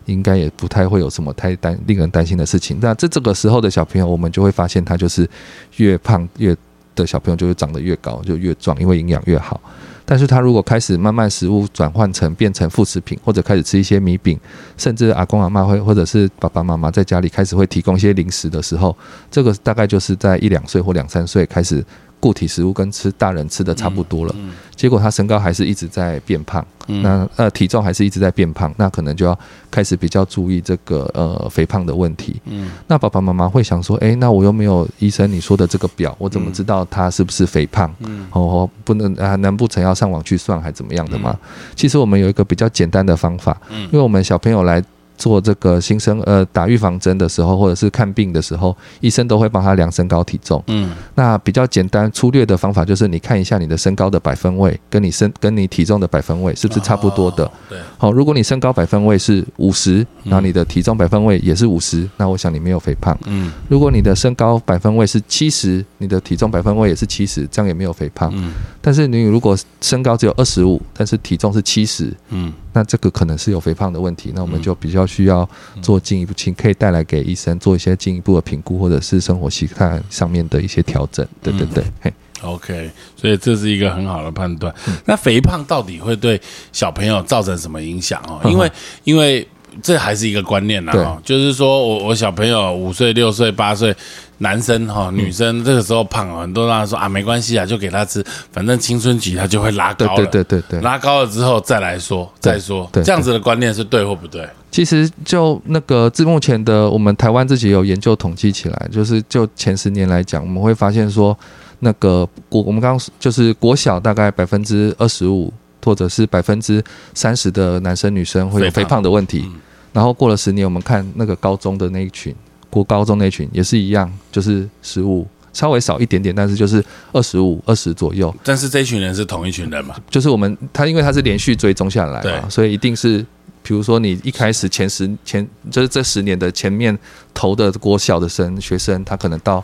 Speaker 2: 应该也不太会有什么太担令人担心的事情。那这这个时候的小朋友，我们就会发现他就是越胖越的小朋友就会长得越高，就越壮，因为营养越好。但是他如果开始慢慢食物转换成变成副食品，或者开始吃一些米饼，甚至阿公阿妈会或者是爸爸妈妈在家里开始会提供一些零食的时候，这个大概就是在一两岁或两三岁开始。固体食物跟吃大人吃的差不多了，结果他身高还是一直在变胖，那呃体重还是一直在变胖，那可能就要开始比较注意这个呃肥胖的问题。嗯，那爸爸妈妈会想说，哎，那我又没有医生你说的这个表，我怎么知道他是不是肥胖？嗯，哦，不能啊，难不成要上网去算还怎么样的吗？其实我们有一个比较简单的方法，嗯，因为我们小朋友来。做这个新生呃打预防针的时候，或者是看病的时候，医生都会帮他量身高体重。嗯，那比较简单粗略的方法就是，你看一下你的身高的百分位，跟你身跟你体重的百分位是不是差不多的？
Speaker 1: 对。
Speaker 2: 好，如果你身高百分位是五十，然后你的体重百分位也是五十，那我想你没有肥胖。嗯。如果你的身高百分位是七十，你的体重百分位也是七十，这样也没有肥胖。嗯。但是你如果身高只有二十五，但是体重是七十，嗯。那这个可能是有肥胖的问题，那我们就比较需要做进一步，请可以带来给医生做一些进一步的评估，或者是生活习惯上面的一些调整。对对对，嘿
Speaker 1: ，OK，所以这是一个很好的判断。那肥胖到底会对小朋友造成什么影响哦？因为因为这还是一个观念呐，就是说我我小朋友五岁、六岁、八岁。男生哈，女生这个时候胖，很多人说啊，没关系啊，就给他吃，反正青春期他就会拉高了。
Speaker 2: 对对对对，
Speaker 1: 拉高了之后再来说，再说，这样子的观念是对或不对？
Speaker 2: 其实就那个自目前的，我们台湾自己有研究统计起来，就是就前十年来讲，我们会发现说，那个国我们刚刚就是国小大概百分之二十五或者是百分之三十的男生女生会有肥胖的问题，然后过了十年，我们看那个高中的那一群。国高中那群也是一样，就是十五稍微少一点点，但是就是二十五、二十左右。
Speaker 1: 但是这群人是同一群人嘛？
Speaker 2: 就是我们他，因为他是连续追踪下来嘛，所以一定是，比如说你一开始前十前，就是这十年的前面投的国小的生学生，他可能到。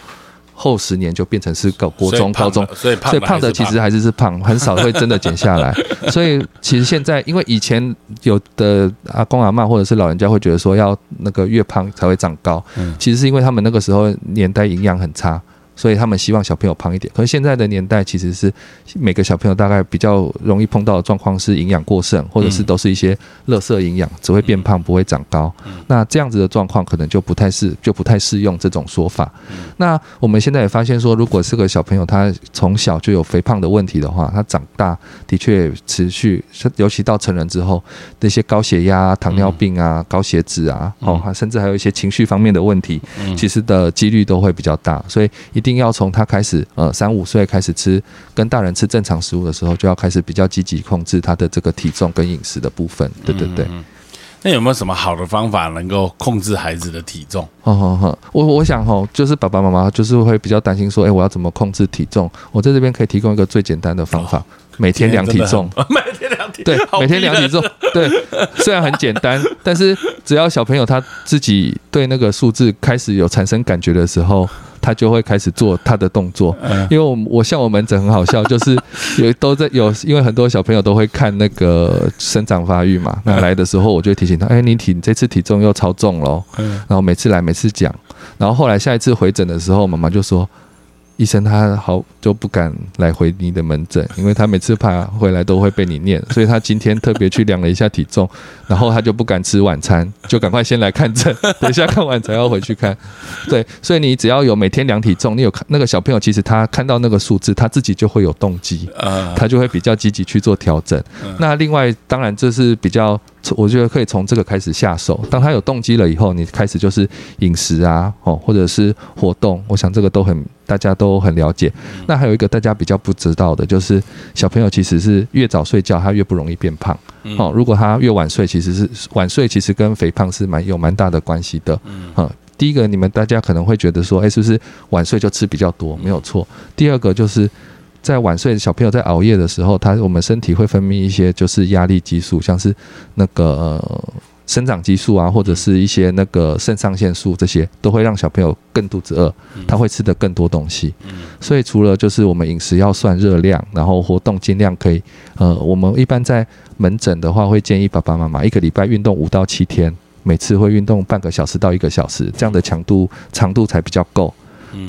Speaker 2: 后十年就变成是个国中、高中，
Speaker 1: 所以
Speaker 2: 所以胖的其实还是是胖，很少会真的减下来。所以其实现在，因为以前有的阿公阿妈或者是老人家会觉得说，要那个越胖才会长高，其实是因为他们那个时候年代营养很差。所以他们希望小朋友胖一点，可是现在的年代其实是每个小朋友大概比较容易碰到的状况是营养过剩，或者是都是一些垃圾营养，只会变胖不会长高。那这样子的状况可能就不太适，就不太适用这种说法。那我们现在也发现说，如果是个小朋友他从小就有肥胖的问题的话，他长大的确持续，尤其到成人之后，那些高血压、糖尿病啊、高血脂啊，哦，甚至还有一些情绪方面的问题，其实的几率都会比较大。所以一定。一定要从他开始，呃，三五岁开始吃跟大人吃正常食物的时候，就要开始比较积极控制他的这个体重跟饮食的部分。对对对。
Speaker 1: 那有没有什么好的方法能够控制孩子的体重？
Speaker 2: 哦哦哦，我我想哦，就是爸爸妈妈就是会比较担心说，哎，我要怎么控制体重？我在这边可以提供一个最简单的方法，每天量体重。
Speaker 1: 每天量体
Speaker 2: 对，每天量体重。对，虽然很简单，但是只要小朋友他自己对那个数字开始有产生感觉的时候。他就会开始做他的动作，因为我我像我门诊很好笑，就是 有都在有，因为很多小朋友都会看那个生长发育嘛。那来的时候，我就提醒他，哎，你体这次体重又超重喽。然后每次来每次讲，然后后来下一次回诊的时候，妈妈就说。医生他好就不敢来回你的门诊，因为他每次怕回来都会被你念，所以他今天特别去量了一下体重，然后他就不敢吃晚餐，就赶快先来看诊，等一下看完才要回去看。对，所以你只要有每天量体重，你有看那个小朋友，其实他看到那个数字，他自己就会有动机，他就会比较积极去做调整。那另外，当然这是比较。我觉得可以从这个开始下手。当他有动机了以后，你开始就是饮食啊，哦，或者是活动。我想这个都很大家都很了解。那还有一个大家比较不知道的，就是小朋友其实是越早睡觉，他越不容易变胖。哦，如果他越晚睡，其实是晚睡，其实跟肥胖是蛮有蛮大的关系的。嗯，第一个，你们大家可能会觉得说，哎，是不是晚睡就吃比较多？没有错。第二个就是。在晚睡小朋友在熬夜的时候，他我们身体会分泌一些就是压力激素，像是那个生长激素啊，或者是一些那个肾上腺素，这些都会让小朋友更肚子饿，他会吃的更多东西。所以除了就是我们饮食要算热量，然后活动尽量可以，呃，我们一般在门诊的话会建议爸爸妈妈一个礼拜运动五到七天，每次会运动半个小时到一个小时，这样的强度长度才比较够。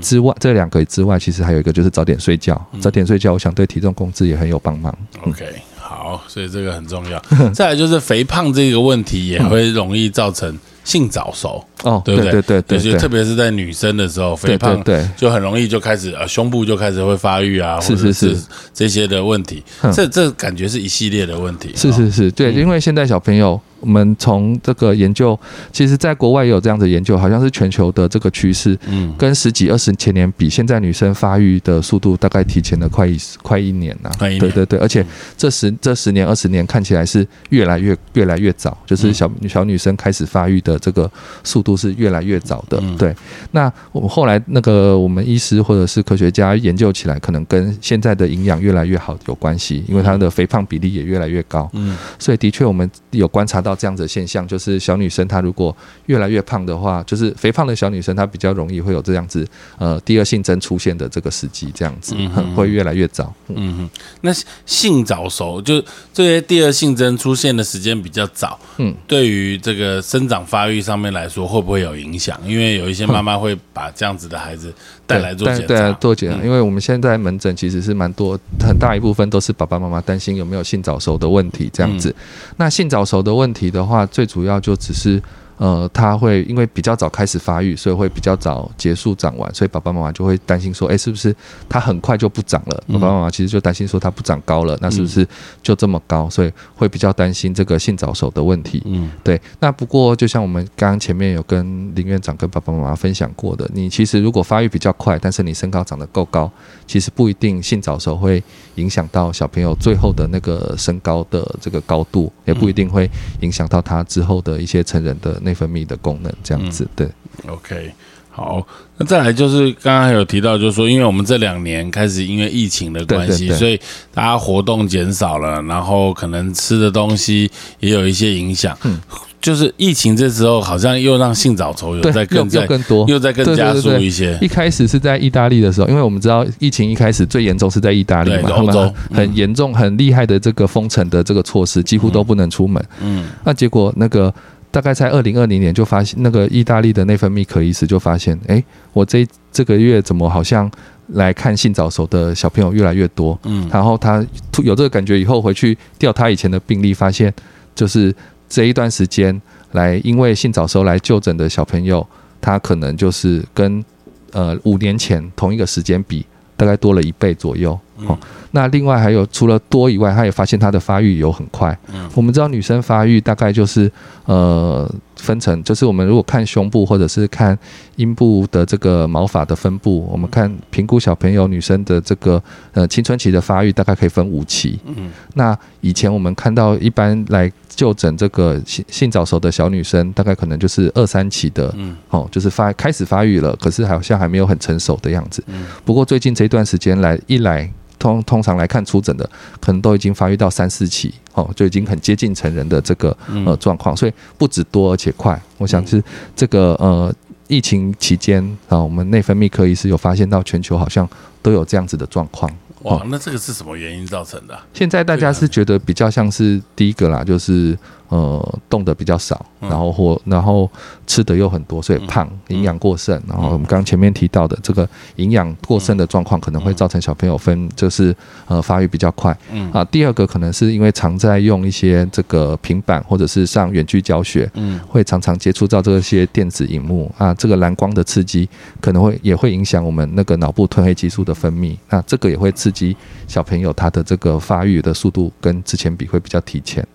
Speaker 2: 之外，这两个之外，其实还有一个就是早点睡觉。早点睡觉，我想对体重控制也很有帮忙。
Speaker 1: OK，好，所以这个很重要。再来就是肥胖这个问题，也会容易造成性早熟。哦，对不对？
Speaker 2: 对对对，
Speaker 1: 特别是在女生的时候，肥胖对就很容易就开始呃胸部就开始会发育啊，是是是这些的问题。这这感觉是一系列的问题。
Speaker 2: 是是是，对，因为现在小朋友。我们从这个研究，其实在国外也有这样的研究，好像是全球的这个趋势，嗯，跟十几二十前年比，现在女生发育的速度大概提前了快一快一年呐，对对对，而且这十这十年二十年看起来是越来越越来越早，就是小小女生开始发育的这个速度是越来越早的，对。那我们后来那个我们医师或者是科学家研究起来，可能跟现在的营养越来越好有关系，因为她的肥胖比例也越来越高，嗯，所以的确我们有观察到。这样子的现象，就是小女生她如果越来越胖的话，就是肥胖的小女生她比较容易会有这样子呃第二性征出现的这个时机，这样子会越来越早。嗯
Speaker 1: 哼，那性早熟就这些第二性征出现的时间比较早，嗯，对于这个生长发育上面来说会不会有影响？因为有一些 妈妈会把这样子的孩子带来做检查，
Speaker 2: 做检查。因为我们现在门诊其实是蛮多，很大一部分都是爸爸妈妈担心有没有性早熟的问题，这样子。那性早熟的问。题的话，最主要就只是。呃，他会因为比较早开始发育，所以会比较早结束长完，所以爸爸妈妈就会担心说，哎，是不是他很快就不长了？爸爸妈妈其实就担心说他不长高了，那是不是就这么高？所以会比较担心这个性早熟的问题。嗯，对。那不过就像我们刚刚前面有跟林院长跟爸爸妈妈分享过的，你其实如果发育比较快，但是你身高长得够高，其实不一定性早熟会影响到小朋友最后的那个身高的这个高度，也不一定会影响到他之后的一些成人的那。内分泌的功能这样子，对
Speaker 1: ，OK，好，那再来就是刚刚有提到，就是说，因为我们这两年开始因为疫情的关系，所以大家活动减少了，然后可能吃的东西也有一些影响。嗯，就是疫情这时候好像又让性早熟有在更
Speaker 2: 在更多，
Speaker 1: 又在更加速一些。
Speaker 2: 一开始是在意大利的时候，因为我们知道疫情一开始最严重是在意大利嘛，
Speaker 1: 欧洲
Speaker 2: 很严重、很厉害的这个封城的这个措施，几乎都不能出门。嗯，那结果那个。大概在二零二零年就发现，那个意大利的内分泌科医师就发现，哎，我这这个月怎么好像来看性早熟的小朋友越来越多？嗯，然后他有这个感觉以后回去调他以前的病例，发现就是这一段时间来因为性早熟来就诊的小朋友，他可能就是跟呃五年前同一个时间比，大概多了一倍左右。哦，那另外还有除了多以外，他也发现他的发育有很快。嗯，我们知道女生发育大概就是呃分成，就是我们如果看胸部或者是看阴部的这个毛发的分布，我们看评估小朋友女生的这个呃青春期的发育，大概可以分五期。嗯，那以前我们看到一般来就诊这个性性早熟的小女生，大概可能就是二三期的。嗯，哦，就是发开始发育了，可是好像还没有很成熟的样子。嗯，不过最近这段时间来一来。通通常来看出诊的，可能都已经发育到三四期，哦，就已经很接近成人的这个呃状况，所以不止多而且快。我想是这个呃疫情期间啊，我们内分泌科医师有发现到全球好像都有这样子的状况。
Speaker 1: 哇，那这个是什么原因造成的？
Speaker 2: 现在大家是觉得比较像是第一个啦，就是呃动的比较少，然后或然后吃的又很多，所以胖，营养过剩。然后我们刚刚前面提到的这个营养过剩的状况，可能会造成小朋友分就是呃发育比较快。嗯啊，第二个可能是因为常在用一些这个平板或者是上远距教学，嗯，会常常接触到这些电子荧幕啊，这个蓝光的刺激可能会也会影响我们那个脑部褪黑激素的分泌，那这个也会刺。刺激小朋友他的这个发育的速度跟之前比会比较提前。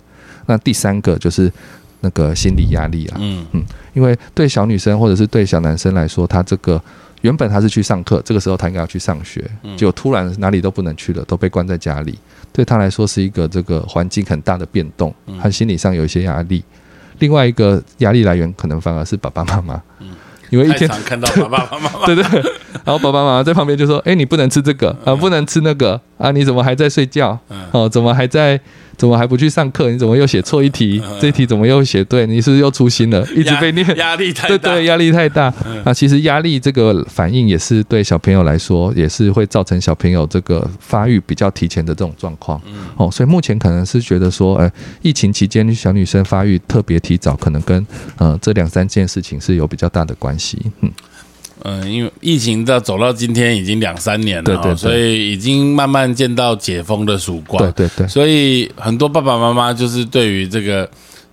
Speaker 2: 那第三个就是那个心理压力啊，嗯嗯，因为对小女生或者是对小男生来说，他这个原本他是去上课，这个时候他应该要去上学，就突然哪里都不能去了，都被关在家里，对他来说是一个这个环境很大的变动，他心理上有一些压力。另外一个压力来源可能反而是爸爸妈妈。
Speaker 1: 因为一天看到爸爸妈妈，
Speaker 2: 对对，然后爸爸妈妈在旁边就说：“哎，你不能吃这个啊，不能吃那个啊，你怎么还在睡觉？哦，怎么还在？”怎么还不去上课？你怎么又写错一题？这一题怎么又写对？你是不是又粗心了？一直被念，
Speaker 1: 压力太
Speaker 2: 大。对对，压力太大。那其实压力这个反应也是对小朋友来说，也是会造成小朋友这个发育比较提前的这种状况。哦，所以目前可能是觉得说，呃，疫情期间小女生发育特别提早，可能跟呃这两三件事情是有比较大的关系。嗯。
Speaker 1: 嗯，因为疫情到走到今天已经两三年了，所以已经慢慢见到解封的曙光。
Speaker 2: 对对对，
Speaker 1: 所以很多爸爸妈妈就是对于这个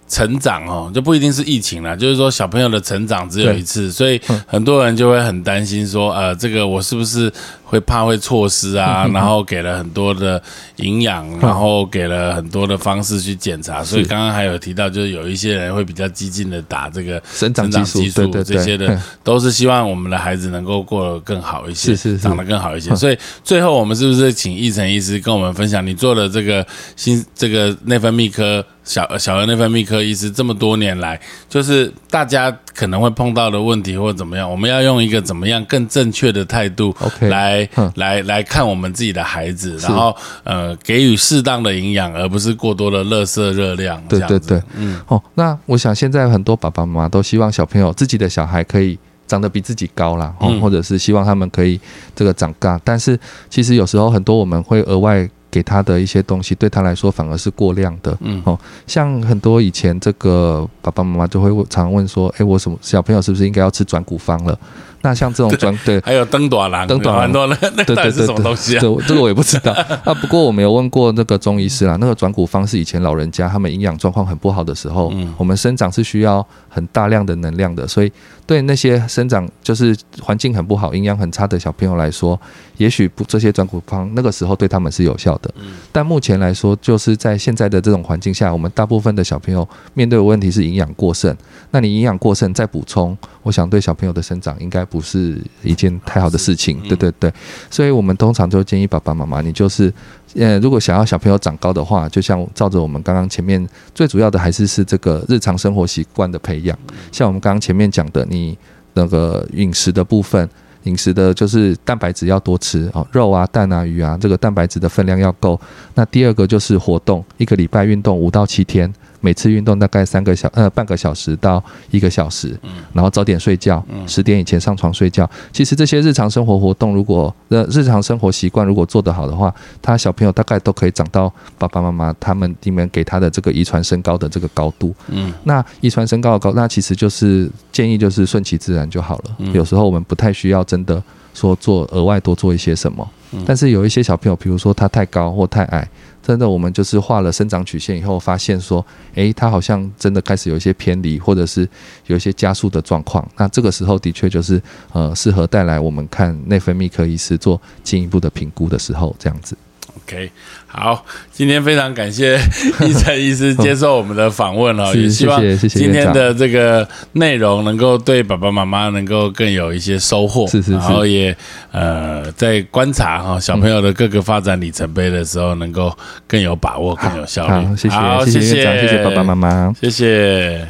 Speaker 1: 成长哦，就不一定是疫情了，就是说小朋友的成长只有一次，所以很多人就会很担心说，呃，这个我是不是？会怕会错失啊，然后给了很多的营养，然后给了很多的方式去检查，所以刚刚还有提到，就是有一些人会比较激进的打这个
Speaker 2: 生长激素，
Speaker 1: 这些的都是希望我们的孩子能够过得更好一些，
Speaker 2: 是是
Speaker 1: 长得更好一些。所以最后我们是不是请易成医师跟我们分享，你做了这个新这个内分泌科小小儿内分泌科医师这么多年来，就是大家可能会碰到的问题或怎么样，我们要用一个怎么样更正确的态度来。来来看我们自己的孩子，然后呃给予适当的营养，而不是过多的热色热量。
Speaker 2: 对对对，嗯哦，那我想现在很多爸爸妈妈都希望小朋友自己的小孩可以长得比自己高啦，哦，或者是希望他们可以这个长高，但是其实有时候很多我们会额外给他的一些东西，对他来说反而是过量的。嗯哦，像很多以前这个爸爸妈妈就会常问说，哎，我什么小朋友是不是应该要吃转骨方了？那像这种专对，
Speaker 1: 还有灯短蓝，
Speaker 2: 灯短
Speaker 1: 蓝多了，那到底是什么东西啊？
Speaker 2: 这个我也不知道 啊。不过我没有问过那个中医师啦，那个转骨方是以前老人家他们营养状况很不好的时候，我们生长是需要很大量的能量的，所以对那些生长就是环境很不好、营养很差的小朋友来说，也许不这些转骨方那个时候对他们是有效的。但目前来说，就是在现在的这种环境下，我们大部分的小朋友面对的问题是营养过剩。那你营养过剩再补充，我想对小朋友的生长应该。不是一件太好的事情，对对对，所以我们通常就建议爸爸妈妈，你就是，呃，如果想要小朋友长高的话，就像照着我们刚刚前面最主要的还是是这个日常生活习惯的培养，像我们刚刚前面讲的，你那个饮食的部分。饮食的就是蛋白质要多吃哦，肉啊、蛋啊、鱼啊，这个蛋白质的分量要够。那第二个就是活动，一个礼拜运动五到七天。每次运动大概三个小呃半个小时到一个小时，嗯，然后早点睡觉，嗯，十点以前上床睡觉。其实这些日常生活活动，如果呃日常生活习惯如果做得好的话，他小朋友大概都可以长到爸爸妈妈他们里面给他的这个遗传身高的这个高度，嗯，那遗传身高的高，那其实就是建议就是顺其自然就好了。有时候我们不太需要真的说做额外多做一些什么，但是有一些小朋友，比如说他太高或太矮。真的，我们就是画了生长曲线以后，发现说，诶，他好像真的开始有一些偏离，或者是有一些加速的状况。那这个时候的确就是，呃，适合带来我们看内分泌科医师做进一步的评估的时候，这样子。
Speaker 1: OK，好，今天非常感谢 医生医师接受我们的访问 了，也希望今天的这个内容能够对爸爸妈妈能够更有一些收获，是
Speaker 2: 是是，然
Speaker 1: 后也呃在观察哈小朋友的各个发展里程碑的时候，能够更有把握，更有效率。
Speaker 2: 好，谢谢，谢谢，谢谢爸爸妈妈，
Speaker 1: 谢谢。